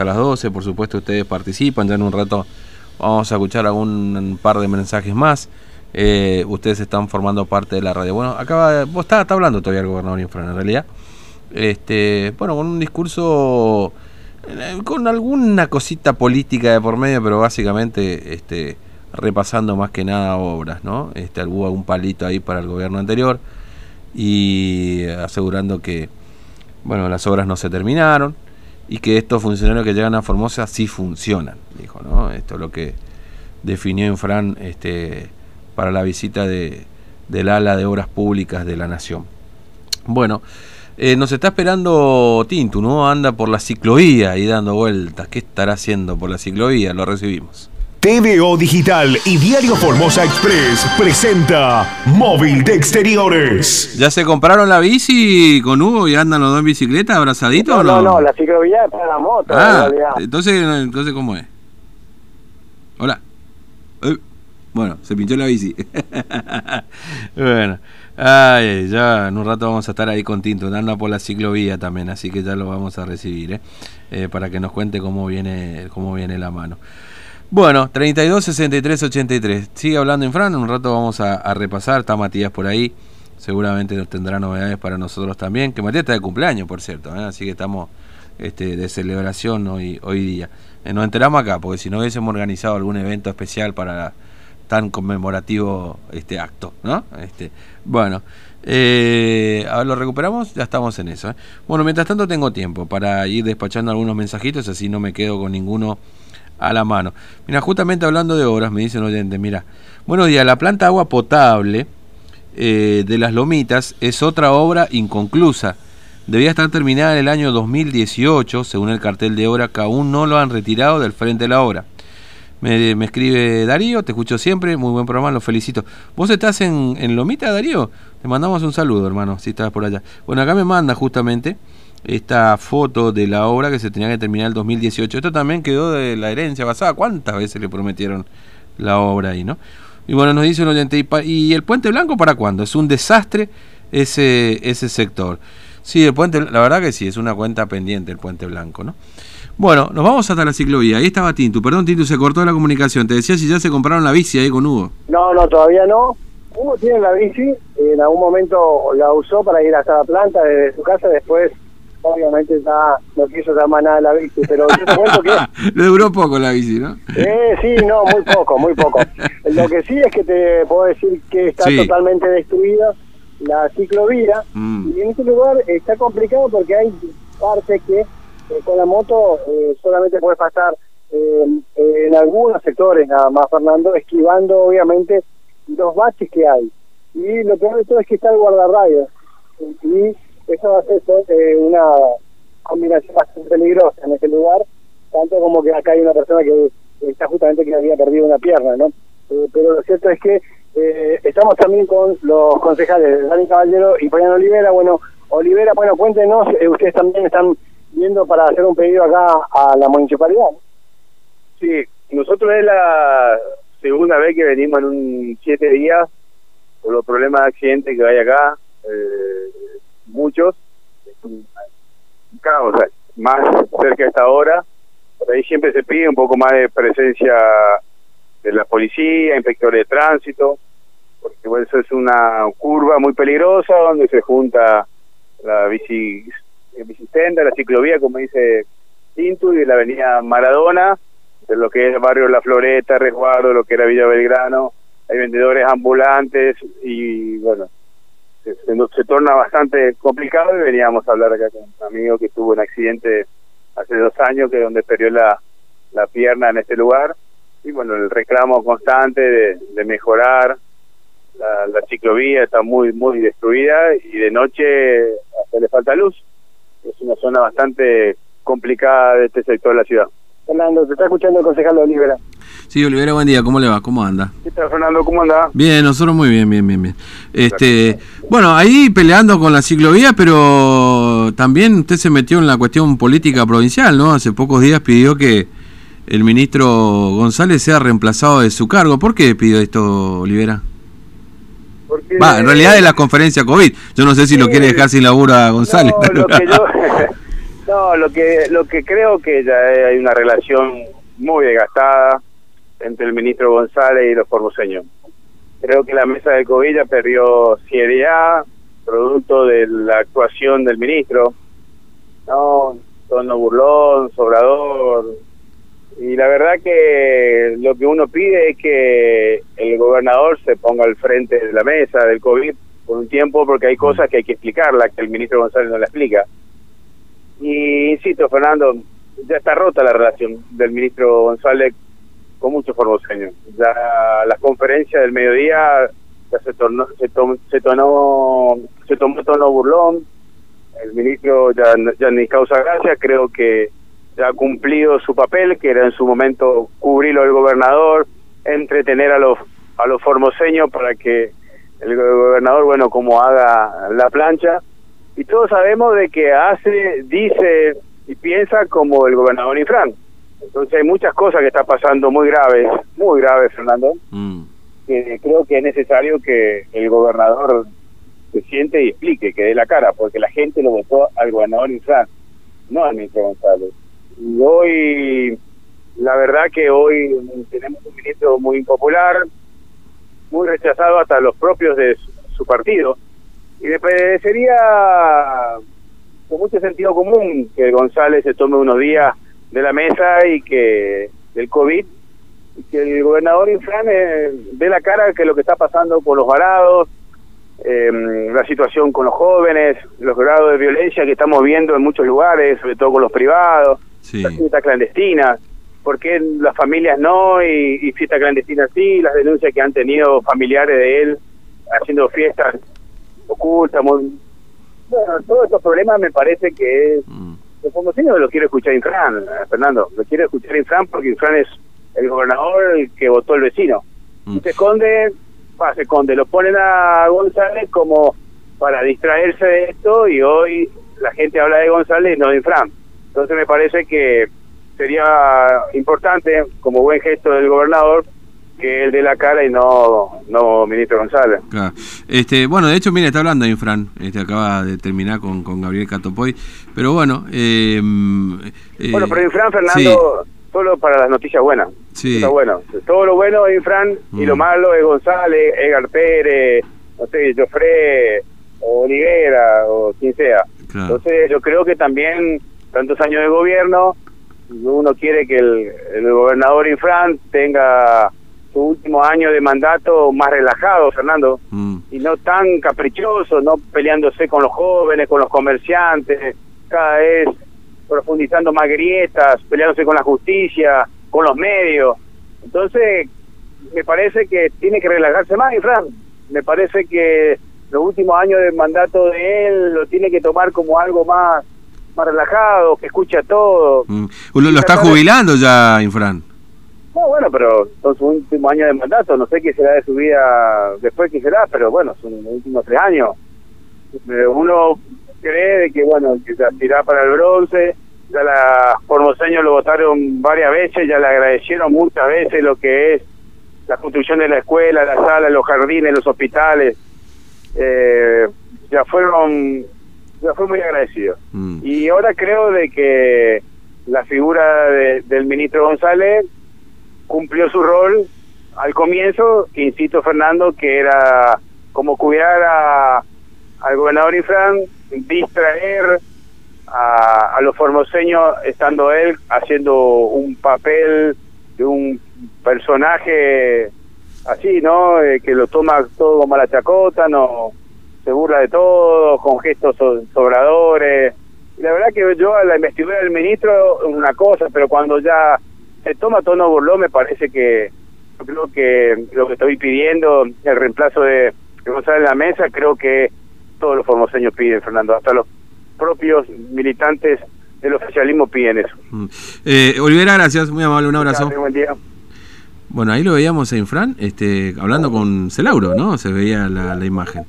hasta las 12, por supuesto ustedes participan, ya en un rato vamos a escuchar algún par de mensajes más. Eh, ustedes están formando parte de la radio. Bueno, acaba, vos está, está hablando todavía el gobernador Infran en realidad. Este, bueno, con un discurso eh, con alguna cosita política de por medio, pero básicamente este, repasando más que nada obras, ¿no? Este, hubo algún palito ahí para el gobierno anterior y asegurando que, bueno, las obras no se terminaron y que estos funcionarios que llegan a Formosa sí funcionan, dijo, ¿no? Esto es lo que definió Infran este, para la visita de, del ala de obras públicas de la nación. Bueno, eh, nos está esperando Tintu, ¿no? Anda por la ciclovía y dando vueltas. ¿Qué estará haciendo por la ciclovía? Lo recibimos. TVO Digital y Diario Formosa Express presenta Móvil de Exteriores. ¿Ya se compraron la bici con Hugo y andan los dos en bicicleta abrazaditos no, o no? No, no, la ciclovía es para la moto. Ah, entonces, entonces ¿cómo es? Hola. Eh, bueno, se pinchó la bici. bueno. Ay, ya en un rato vamos a estar ahí con Tinto, andando por la ciclovía también, así que ya lo vamos a recibir, ¿eh? Eh, para que nos cuente cómo viene, cómo viene la mano. Bueno, 32 63 83. Sigue hablando en Fran, un rato vamos a, repasar, está Matías por ahí, seguramente nos tendrá novedades para nosotros también, que Matías está de cumpleaños, por cierto, ¿eh? así que estamos este, de celebración hoy, hoy día. nos enteramos acá, porque si no hubiésemos organizado algún evento especial para tan conmemorativo este acto, ¿no? Este, bueno, eh, lo recuperamos, ya estamos en eso. ¿eh? Bueno, mientras tanto tengo tiempo para ir despachando algunos mensajitos, así no me quedo con ninguno a la mano. Mira, justamente hablando de obras, me dice un oyente, mira, buenos días, la planta agua potable eh, de las Lomitas es otra obra inconclusa. Debía estar terminada en el año 2018, según el cartel de obra, que aún no lo han retirado del frente de la obra. Me, escribe Darío, te escucho siempre, muy buen programa, lo felicito. ¿Vos estás en, en Lomita, Darío? Te mandamos un saludo, hermano, si estás por allá. Bueno, acá me manda justamente esta foto de la obra que se tenía que terminar el 2018. Esto también quedó de la herencia pasada. ¿Cuántas veces le prometieron la obra ahí, no? Y bueno, nos dice un oyente, ¿y, el Puente Blanco para cuándo? Es un desastre ese, ese sector. Sí, el puente, la verdad que sí, es una cuenta pendiente el Puente Blanco, ¿no? Bueno, nos vamos hasta la ciclovía. Ahí estaba Tintu. Perdón, Tintu, se cortó la comunicación. Te decía si ya se compraron la bici ahí con Hugo. No, no, todavía no. Hugo tiene la bici. En algún momento la usó para ir hasta la planta desde su casa. Después, obviamente, ya no quiso llamar nada la bici. Pero yo te cuento que... Le duró poco la bici, ¿no? Eh, sí, no, muy poco, muy poco. Lo que sí es que te puedo decir que está totalmente destruida la ciclovía. Mm. Y en este lugar está complicado porque hay partes que eh, con la moto eh, solamente puedes pasar eh, en algunos sectores nada más, Fernando, esquivando obviamente los baches que hay. Y lo peor de todo es que está el guardarrayos. Y eso a ser una combinación bastante peligrosa en ese lugar, tanto como que acá hay una persona que está justamente que había perdido una pierna, ¿no? pero lo cierto es que estamos también con los concejales Dani Caballero y Payano Olivera. Bueno, Olivera, bueno, cuéntenos, ustedes también están viendo para hacer un pedido acá a la municipalidad. Sí, nosotros es la segunda vez que venimos en un siete días por los problemas de accidentes que hay acá, eh, muchos, o sea, más cerca de esta hora, por ahí siempre se pide un poco más de presencia de la policía, inspectores de tránsito, porque bueno, eso es una curva muy peligrosa donde se junta la bici Bicistenda, la ciclovía, como dice Tintu, y la avenida Maradona, de lo que es el barrio La Floreta, Resguardo, lo que era Villa Belgrano, hay vendedores ambulantes y bueno, se, torna bastante complicado y veníamos a hablar acá con un amigo que tuvo un accidente hace dos años, que donde perdió la, la pierna en este lugar, y bueno, el reclamo constante de, mejorar la, la, ciclovía está muy muy destruida y de noche hasta le falta luz es una zona bastante complicada de este sector de la ciudad. Fernando, te está escuchando el concejal Olivera. Sí, Olivera, buen día, ¿cómo le va? ¿Cómo anda? ¿Qué tal, Fernando? ¿Cómo anda? Bien, nosotros muy bien, bien, bien, bien. Este, bueno, ahí peleando con la ciclovía, pero también usted se metió en la cuestión política provincial, ¿no? Hace pocos días pidió que el ministro González sea reemplazado de su cargo. ¿Por qué pidió esto, Olivera? Va, en realidad es la conferencia COVID. Yo no sé si lo quiere dejar sin laburo a González. No, lo que yo, No, lo que, lo que creo que ya hay una relación muy desgastada entre el ministro González y los formoseños. Creo que la mesa de Covilla perdió seriedad, producto de la actuación del ministro. No, tono burlón, sobrador. Y la verdad que lo que uno pide es que el gobernador se ponga al frente de la mesa del COVID por un tiempo porque hay cosas que hay que explicarla, que el ministro González no la explica. Y insisto, Fernando, ya está rota la relación del ministro González con muchos formoseños. Ya la conferencia del mediodía ya se tornó, se, se tonó, se tomó tono burlón. El ministro ya, ya ni causa gracia, creo que ya ha cumplido su papel, que era en su momento cubrirlo el gobernador, entretener a los a los formoseños para que el gobernador, bueno, como haga la plancha. Y todos sabemos de que hace, dice y piensa como el gobernador Infran. Entonces hay muchas cosas que están pasando muy graves, muy graves, Fernando, mm. que creo que es necesario que el gobernador se siente y explique, que dé la cara, porque la gente lo votó al gobernador Infran, no al ministro González. Y hoy, la verdad que hoy tenemos un ministro muy impopular, muy rechazado hasta los propios de su, partido. Y me parecería con mucho sentido común que González se tome unos días de la mesa y que del COVID y que el gobernador inflame dé la cara que lo que está pasando con los varados, em, la situación con los jóvenes, los grados de violencia que estamos viendo en muchos lugares, sobre todo con los privados, sí. las fiestas clandestinas, por qué las familias no y, y fiestas clandestinas sí, las denuncias que han tenido familiares de él haciendo fiestas ocultas, muy... bueno, todos estos problemas me parece que es... Mm como si no lo quiere escuchar Infran, eh, Fernando. Lo quiere escuchar Infran porque Infran es el gobernador que votó el vecino. Mm. Y se esconde, va, se esconde. Lo ponen a González como para distraerse de esto y hoy la gente habla de González y no de Infran. Entonces me parece que sería importante, como buen gesto del gobernador, que él dé la cara y no, no ministro González. Este, bueno, de hecho, mire, está hablando Infran, este, acaba de terminar con, con Gabriel Catopoy, pero bueno... Eh, eh bueno, pero Infran, Fernando, solo para las noticias buenas. Sí. Está bueno. Todo lo bueno es Infran y lo mm. malo es González, Edgar Pérez, no sé, Jofre, o Olivera, o quien sea. Entonces yo creo que también tantos años de gobierno, uno quiere que el, el gobernador Infran tenga su último año de mandato más relajado, Fernando, mm. y no tan caprichoso, no peleándose con los jóvenes, con los comerciantes, cada vez profundizando más grietas, peleándose con la justicia, con los medios. Entonces, me parece que tiene que relajarse más, Fran. Me parece que los últimos años de mandato de él lo tiene que tomar como algo más más relajado, que escucha todo. Mm. Lo, lo está jubilando ya, Infran. No, bueno, pero son sus últimos años de mandato, no sé qué será de su vida después, qué será, pero bueno, son los últimos tres años. Eh, uno cree que, bueno, que se aspirá para el bronce, ya la Formoseños lo votaron varias veces, ya le agradecieron muchas veces lo que es la construcción de la escuela, la sala, los jardines, los hospitales, eh, ya fueron, ya fue muy agradecido. Mm. Y ahora creo de que la figura del ministro González cumplió su rol al comienzo, insisto Fernando, que era como cuidar a, al gobernador Infran, distraer a, a los formoseños, estando él haciendo un papel de un personaje así, ¿no? Eh, que lo toma todo como la chacota, no se burla de todo, con gestos sobradores. La verdad que yo a la investidura del ministro, una cosa, pero cuando ya se toma tono burlón, me parece que yo creo que lo que estoy pidiendo, el reemplazo de, González en la mesa, creo que todos los formoseños piden, Fernando, hasta los propios militantes del oficialismo piden eso. Mm. Eh, Olivera, gracias, muy amable, un abrazo. buen día. Bueno, ahí lo veíamos en Fran, este, hablando con Celauro, ¿no? Se veía la, la imagen.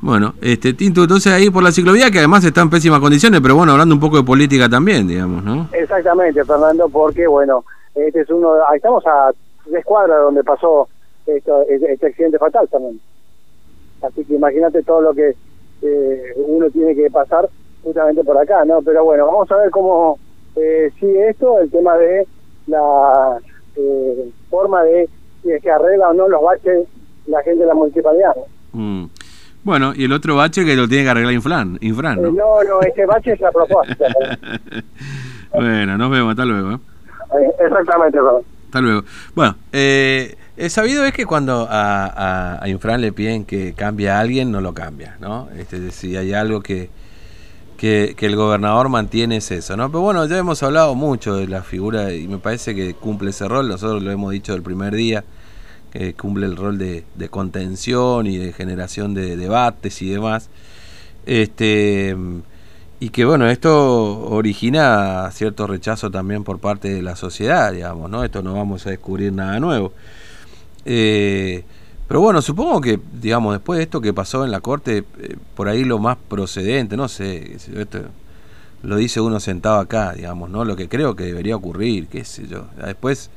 Bueno, este Tinto, entonces ahí por la ciclovía, que además está en pésimas condiciones, pero bueno, hablando un poco de política también, digamos, ¿no? Exactamente, Fernando, porque, bueno, este es uno, ahí estamos a tres cuadras donde pasó esto, este accidente fatal también. Así que imagínate todo lo que eh, uno tiene que pasar justamente por acá, ¿no? Pero bueno, vamos a ver cómo eh, sigue esto, el tema de la eh, forma de si que arregla o no los baches la gente de la municipalidad. Mm. Bueno, y el otro bache que lo tiene que arreglar Infran, Infran ¿no? Eh, no, no, ese bache es la propuesta. bueno, nos vemos, hasta luego. ¿Eh? Exactamente, Hasta luego. Bueno, eh, sabido es que cuando a, a, Infran le piden que cambie a alguien, no lo cambia, ¿no? Este, si hay algo que, que, el gobernador mantiene es eso, ¿no? Pero bueno, ya hemos hablado mucho de la figura y me parece que cumple ese rol, nosotros lo hemos dicho del primer día, que cumple el rol de, contención y de generación de debates y demás. Este, y que bueno, esto origina cierto rechazo también por parte de la sociedad, digamos, ¿no? Esto no vamos a descubrir nada nuevo. Eh, pero bueno, supongo que, digamos, después de esto que pasó en la corte, eh, por ahí lo más procedente, no sé, esto lo dice uno sentado acá, digamos, ¿no? Lo que creo que debería ocurrir, qué sé yo. Después,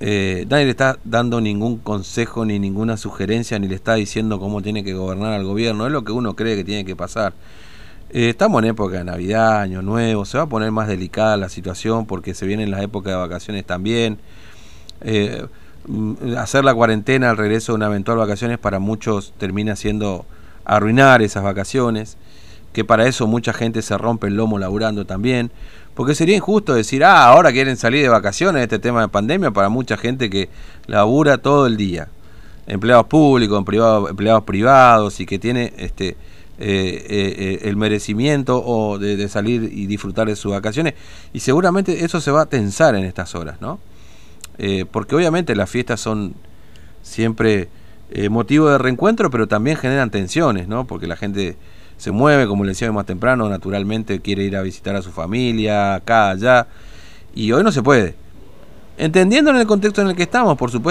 eh, nadie le está dando ningún consejo ni ninguna sugerencia, ni le está diciendo cómo tiene que gobernar al gobierno, es lo que uno cree que tiene que pasar. Eh, estamos en época de Navidad, Año Nuevo, se va a poner más delicada la situación porque se vienen las épocas de vacaciones también. Eh, Mm, hacer la cuarentena al regreso de una eventual vacaciones para muchos termina siendo arruinar esas vacaciones, que para eso mucha gente se rompe el lomo laburando también, porque sería injusto decir, ah, ahora quieren salir de vacaciones este tema de pandemia para mucha gente que labura todo el día, empleados públicos, empleados privados y que tiene este eh, eh, eh, el merecimiento o de, salir y disfrutar de sus vacaciones y seguramente eso se va a tensar en estas horas, ¿no? Eh, porque obviamente las fiestas son siempre eh, motivo de reencuentro, pero también generan tensiones, ¿no? Porque la gente se mueve, como le decía más temprano, naturalmente quiere ir a visitar a su familia, acá, allá, y hoy no se puede. Entendiendo en el contexto en el que estamos, por supuesto.